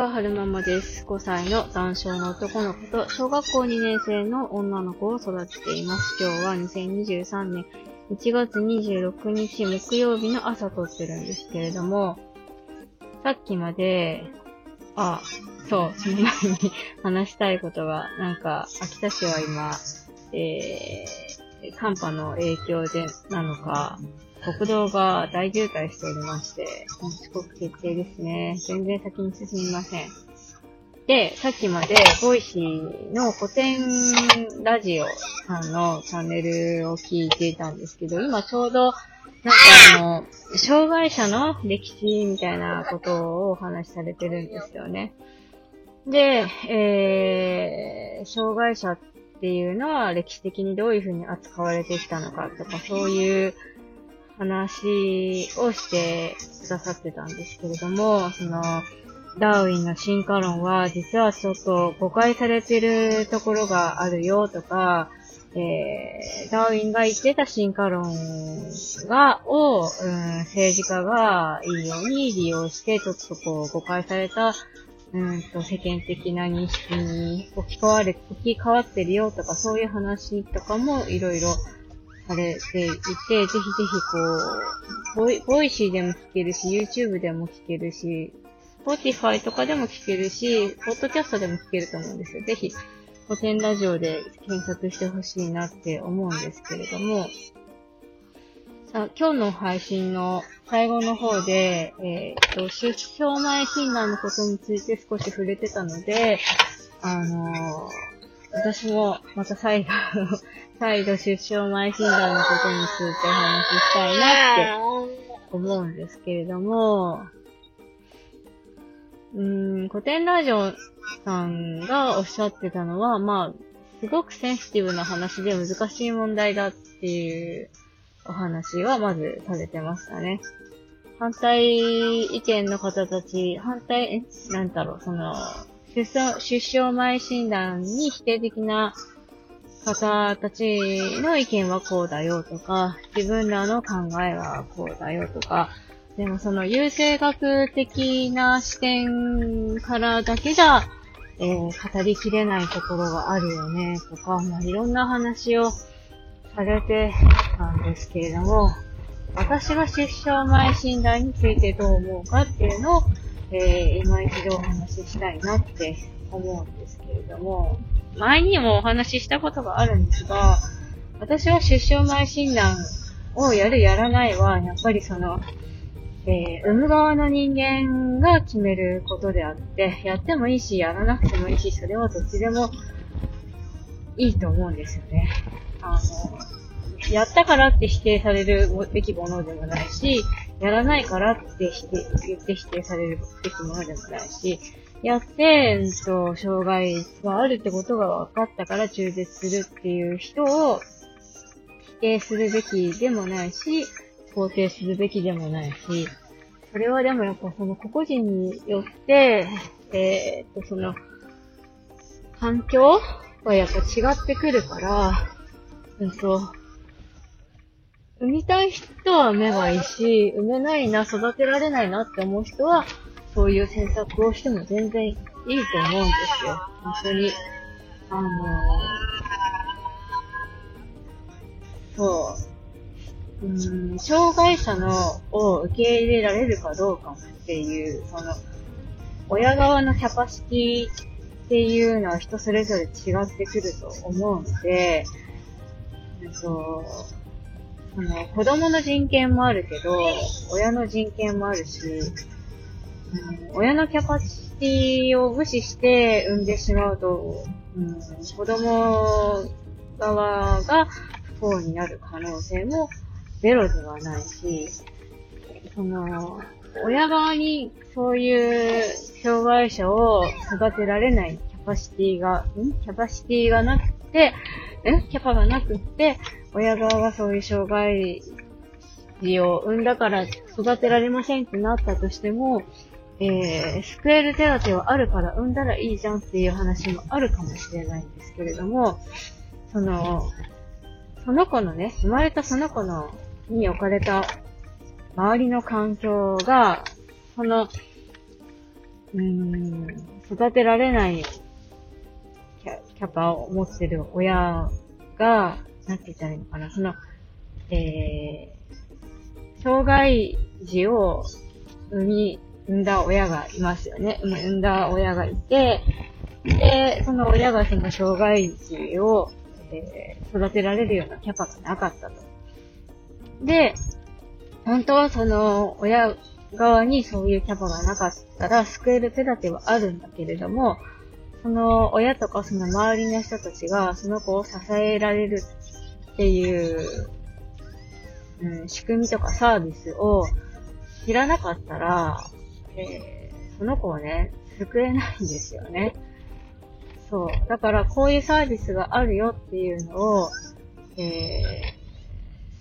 は春ママです。5歳の男性の男の子と小学校2年生の女の子を育てています。今日は2023年1月26日木曜日の朝撮ってるんですけれども、さっきまで、あ、そう、その前に話したいことが、なんか、秋田市は今、えー、寒波の影響で、なのか、国道が大渋滞しておりまして、遅刻決定ですね。全然先に進みません。で、さっきまで、 Voicy のコテンラジオさんのチャンネルを聞いていたんですけど、今ちょうど、なんかあの、障害者の歴史みたいなことをお話しされてるんですよね。で、えー、障害者っていうのは歴史的にどういうふうに扱われてきたのかとか、そういう話をしてくださってたんですけれども、その、ダーウィンの進化論は実はちょっと誤解されてるところがあるよとか、えー、ダーウィンが言ってた進化論が、を、うん、政治家がいいように利用して、ちょっとこう誤解された、うんと世間的な認識に置き換われ、置き換わってるよとか、そういう話とかもいろいろされていて、ぜひぜひこう、ボイ Voicy でも聞けるし、YouTube でも聞けるし、Spotify とかでも聞けるし、ポッドキャストでも聞けると思うんですよ。ぜひ、コテンラジオで検索してほしいなって思うんですけれども、あ今日の配信の最後の方で、えっ、と、出生前診断のことについて少し触れてたので、あのー私もまた再度、再度出生前診断のことについてお話ししたいなって思うんですけれども、うーん、古典ラジオさんがおっしゃってたのは、まあ、すごくセンシティブな話で難しい問題だっていうお話はまずされてましたね。反対意見の方たち、反対、えなんだろう、その、出生、出生前診断に否定的な方たちの意見はこうだよとか、自分らの考えはこうだよとか、でもその優生学的な視点からだけじゃ、えー語りきれないところがあるよねとか、まあ、いろんな話をされてたんですけれども、私が出生前診断についてどう思うかっていうのを、えー今一度お話ししたいなって思うんですけれども、前にもお話ししたことがあるんですが、私は出生前診断をやるやらないは、やっぱりその、えー産む側の人間が決めることであって、やってもいいし、やらなくてもいいし、それはどっちでもいいと思うんですよね。あの、やったからって否定されるべきものでもないし、やらないからって否定言って否定されるべきものでもないし、やって、うんと、障害があるってことが分かったから中絶するっていう人を否定するべきでもないし、肯定するべきでもないし、それはでもやっぱその個々人によって、えーっと、その、環境はやっぱ違ってくるから、うんと、産みたい人は産めばいいし、産めないな、育てられないなって思う人は、そういう選択をしても全然いいと思うんですよ。本当に。あのーそう。うん、障害者のを受け入れられるかどうかっていう、その、親側のキャパシティっていうのは人それぞれ違ってくると思うので、そうんとその子供の人権もあるけど、親の人権もあるし、うん親のキャパシティを無視して産んでしまうと、うん、子供側が不幸になる可能性もゼロではないし、その、親側にそういう障害者を育てられないキャパシティが、ん？キャパシティがなくて、え？キャパがなくって、親側がそういう障害児を産んだから育てられませんってなったとしても、えー、救える手当はあるから産んだらいいじゃんっていう話もあるかもしれないんですけれども、その、その子のね、生まれたその子の、に置かれた周りの環境が、その、うーん、育てられないキャパを持ってる親が、なんて言ったらいいのかな、その、えー、障害児を産み、産んだ親がいますよね。産んだ親がいて、で、その親がその障害児を、えー、育てられるようなキャパがなかったと。で、本当はその親側にそういうキャパがなかったら救える手立てはあるんだけれども、その親とかその周りの人たちがその子を支えられるっていう、うん、仕組みとかサービスを知らなかったら、えー、その子をね、救えないんですよね。そう。だからこういうサービスがあるよっていうのを、え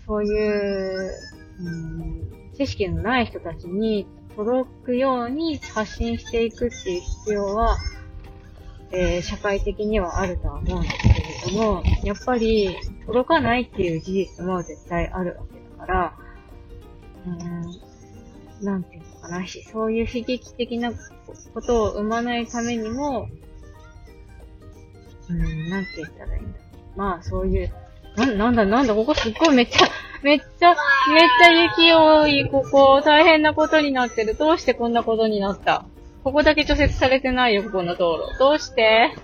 ー、そういう、うん、知識のない人たちに届くように発信していくっていう必要は、えー、社会的にはあるとは思うんですけれども、やっぱり届かないっていう事実も絶対あるわけだから、うーん、なんていうのかな、そういう悲劇的なことを生まないためにも、うん、なんて言ったらいいんだ。まあ、そういう、な、なんだなんだ、ここすっごいめっちゃ、めっちゃ、めっちゃ雪多い、ここ、大変なことになってる。どうしてこんなことになった？ここだけ除雪されてないよ、ここの道路。どうして？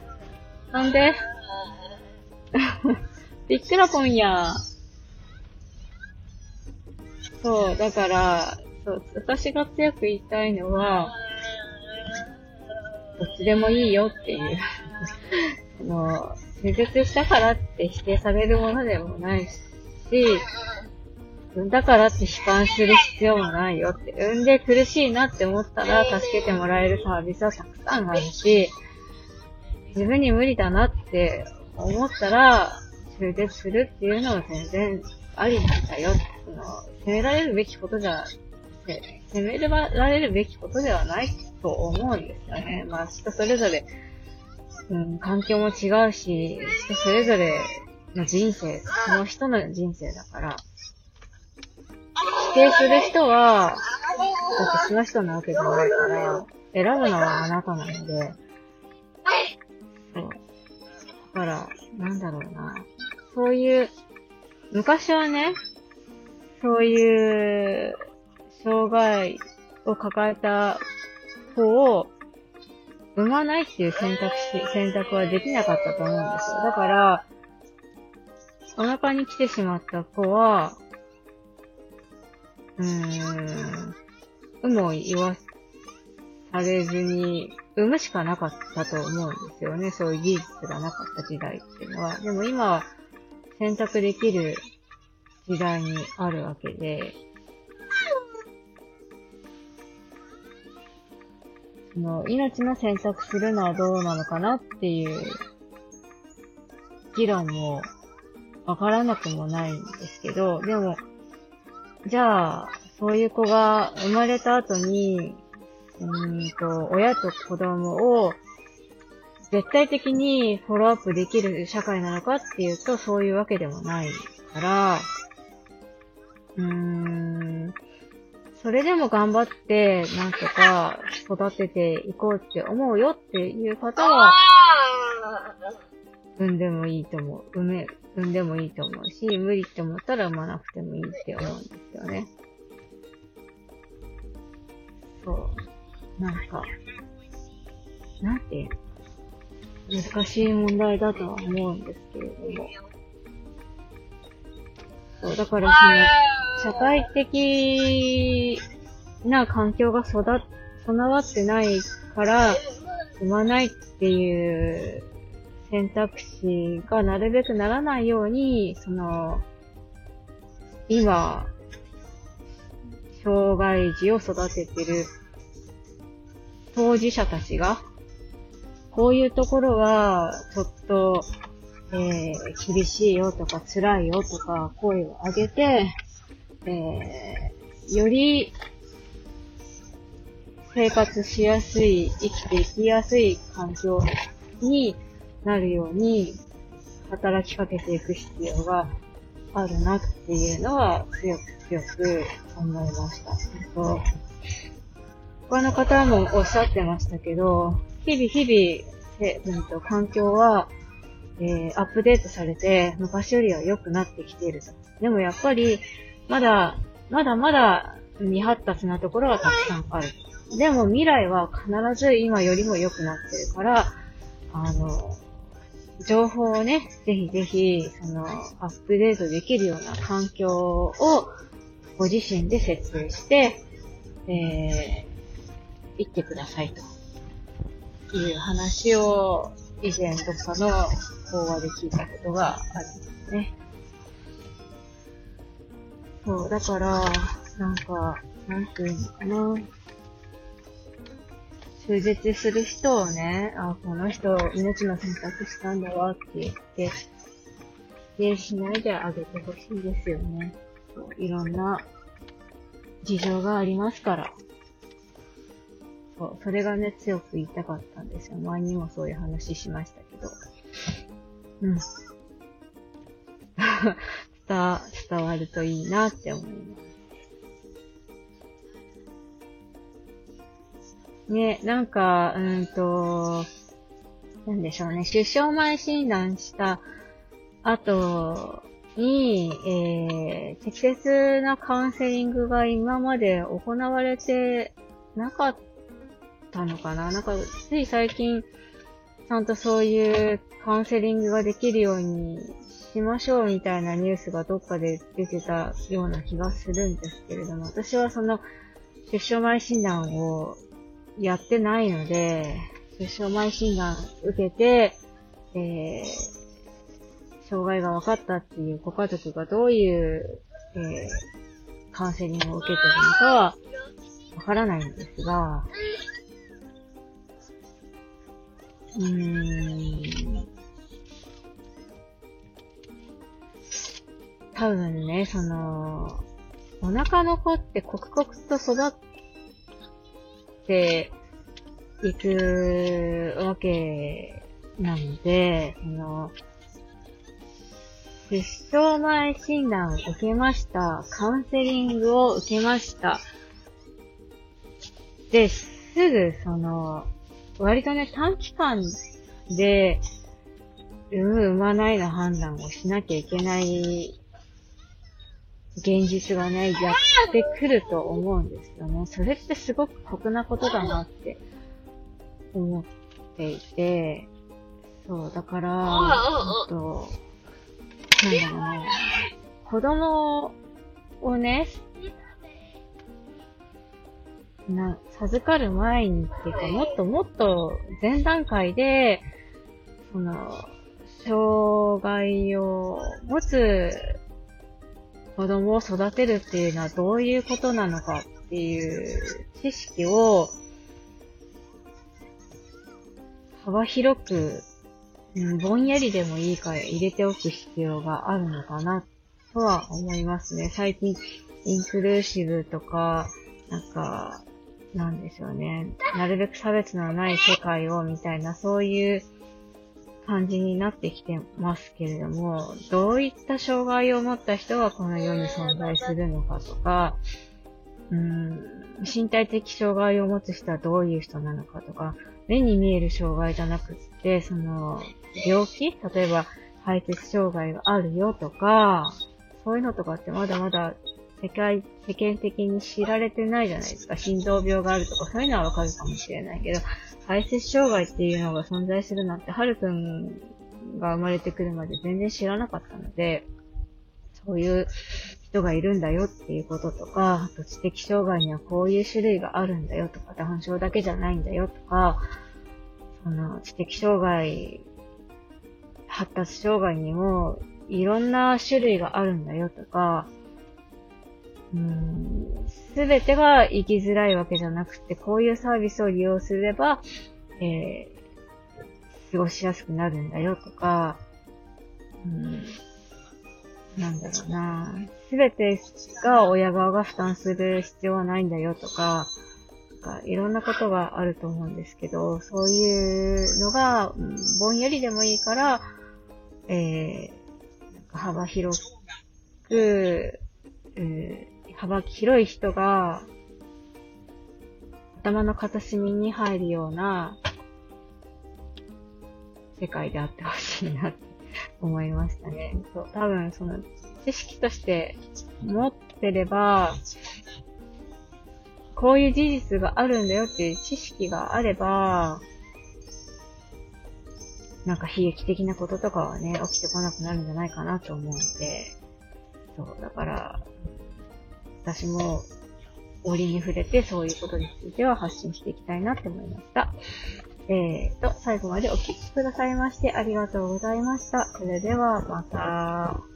なんで？びっくらぽんや。そう、だから、そう、私が強く言いたいのは、どっちでもいいよっていう あの、手術したからって否定されるものでもないし、だからって悲観する必要もないよって。産んで苦しいなって思ったら助けてもらえるサービスはたくさんあるし、自分に無理だなって思ったら、中絶するっていうのは全然ありなんだよ。その、責められるべきことじゃ、責められるべきことではないと思うんですよね。まあ人それぞれ、うん、環境も違うし、人それぞれの人生、その人の人生だから、定する人は、だってその人なわけじゃないから、選ぶのはあなたなので、そう。だから、なんだろうな。そういう、昔はね、そういう、障害を抱えた子を産まないっていう選択肢、選択はできなかったと思うんですよ。だから、お腹に来てしまった子は、うーん、有無を言わされずに、産むしかなかったと思うんですよね。そういう技術がなかった時代っていうのは。でも今は選択できる時代にあるわけで、その命の選択するのはどうなのかなっていう議論もわからなくもないんですけど、でも、じゃあ、そういう子が生まれた後に、うんと、親と子供を絶対的にフォローアップできる社会なのかっていうと、そういうわけでもないから、うーん、それでも頑張って、なんとか育てていこうって思うよっていう方は、産んでもいいと思う。産め、産んでもいいと思うし、無理って思ったら産まなくてもいいって思うんですよね。そう。なんか、なんて、難しい問題だとは思うんですけれども。そう、だからその、社会的な環境が育、備わってないから、産まないっていう選択肢がなるべくならないように、その、今、障害児を育ててる当事者たちが、こういうところは、ちょっと、えー、厳しいよとか辛いよとか声を上げて、えー、より生活しやすい、生きていきやすい環境になるように働きかけていく必要があるなっていうのは強く強く思いました。他の方もおっしゃってましたけど、日々日々、えうんと、環境は、えー、アップデートされて、昔よりは良くなってきていると。でもやっぱり、まだ、まだまだ未発達なところがたくさんある。でも未来は必ず今よりも良くなってるから、あの、情報をね、ぜひぜひ、その、アップデートできるような環境をご自身で設営して、えー、行ってくださいという話を以前どっかの講話で聞いたことがあるんですね。そう、だから、なんか、なんていうのかな。中絶する人をね、あ、この人、命の選択したんだわって言って、否定しないであげてほしいですよね。いろんな事情がありますから。そう、それがね、強く言いたかったんですよ。前にもそういう話しましたけど。うん。伝わるといいなって思います。ね、なんか、うんと、なんでしょうね、出生前診断した後に、えー、適切なカウンセリングが今まで行われてなかったのかな。なんか、つい最近、ちゃんとそういうカウンセリングができるようにしましょうみたいなニュースがどっかで出てたような気がするんですけれども、私はその出生前診断をやってないので、出生前診断受けて、えー、障害が分かったっていうご家族がどういう、えー、カウンセリングを受けてるのかはわからないんですが、うーん、多分ね、その、お腹の子って刻々と育っていくわけなので、その、出生前診断を受けました。カウンセリングを受けました。で、すぐ、その、割とね、短期間で、産む、産まないの判断をしなきゃいけない現実がね、やってくると思うんですよね。それってすごく酷なことだなって思っていて、そう、だから、あと、なんだろうね、子供をね、な、授かる前にっていうか、もっともっと前段階で、その、障害を持つ子供を育てるっていうのはどういうことなのかっていう知識を幅広く、ぼんやりでもいいから入れておく必要があるのかなとは思いますね。最近、インクルーシブとか、なんか、なんでしょうね。なるべく差別のない世界をみたいな、そういう感じになってきてますけれども、どういった障害を持った人がこの世に存在するのかとか、うん、身体的障害を持つ人はどういう人なのかとか、目に見える障害じゃなくって、その、病気例えば、排泄障害があるよとか、そういうのとかってまだまだ世界、世間的に知られてないじゃないですか。心臓病があるとか、そういうのはわかるかもしれないけど、排泄障害っていうのが存在するなんて、はるくんが生まれてくるまで全然知らなかったので、そういう人がいるんだよっていうこととか、あと知的障害にはこういう種類があるんだよとか、男症だけじゃないんだよとか、その知的障害、発達障害にもいろんな種類があるんだよとか、すべてが生きづらいわけじゃなくて、こういうサービスを利用すれば、えー、過ごしやすくなるんだよとか、うん、なんだろうな。すべてが親側が負担する必要はないんだよとか、かいろんなことがあると思うんですけど、そういうのが、ぼんやりでもいいから、えー、なんか幅広く、えー幅広い人が頭の片隅に入るような世界であってほしいなって思いましたね。そう、多分その知識として持ってれば、こういう事実があるんだよっていう知識があれば、なんか悲劇的なこととかはね、起きてこなくなるんじゃないかなと思うんで、そう、だから、私も折に触れてそういうことについては発信していきたいなって思いました。えーと、最後までお聴きくださいましてありがとうございました。それではまた。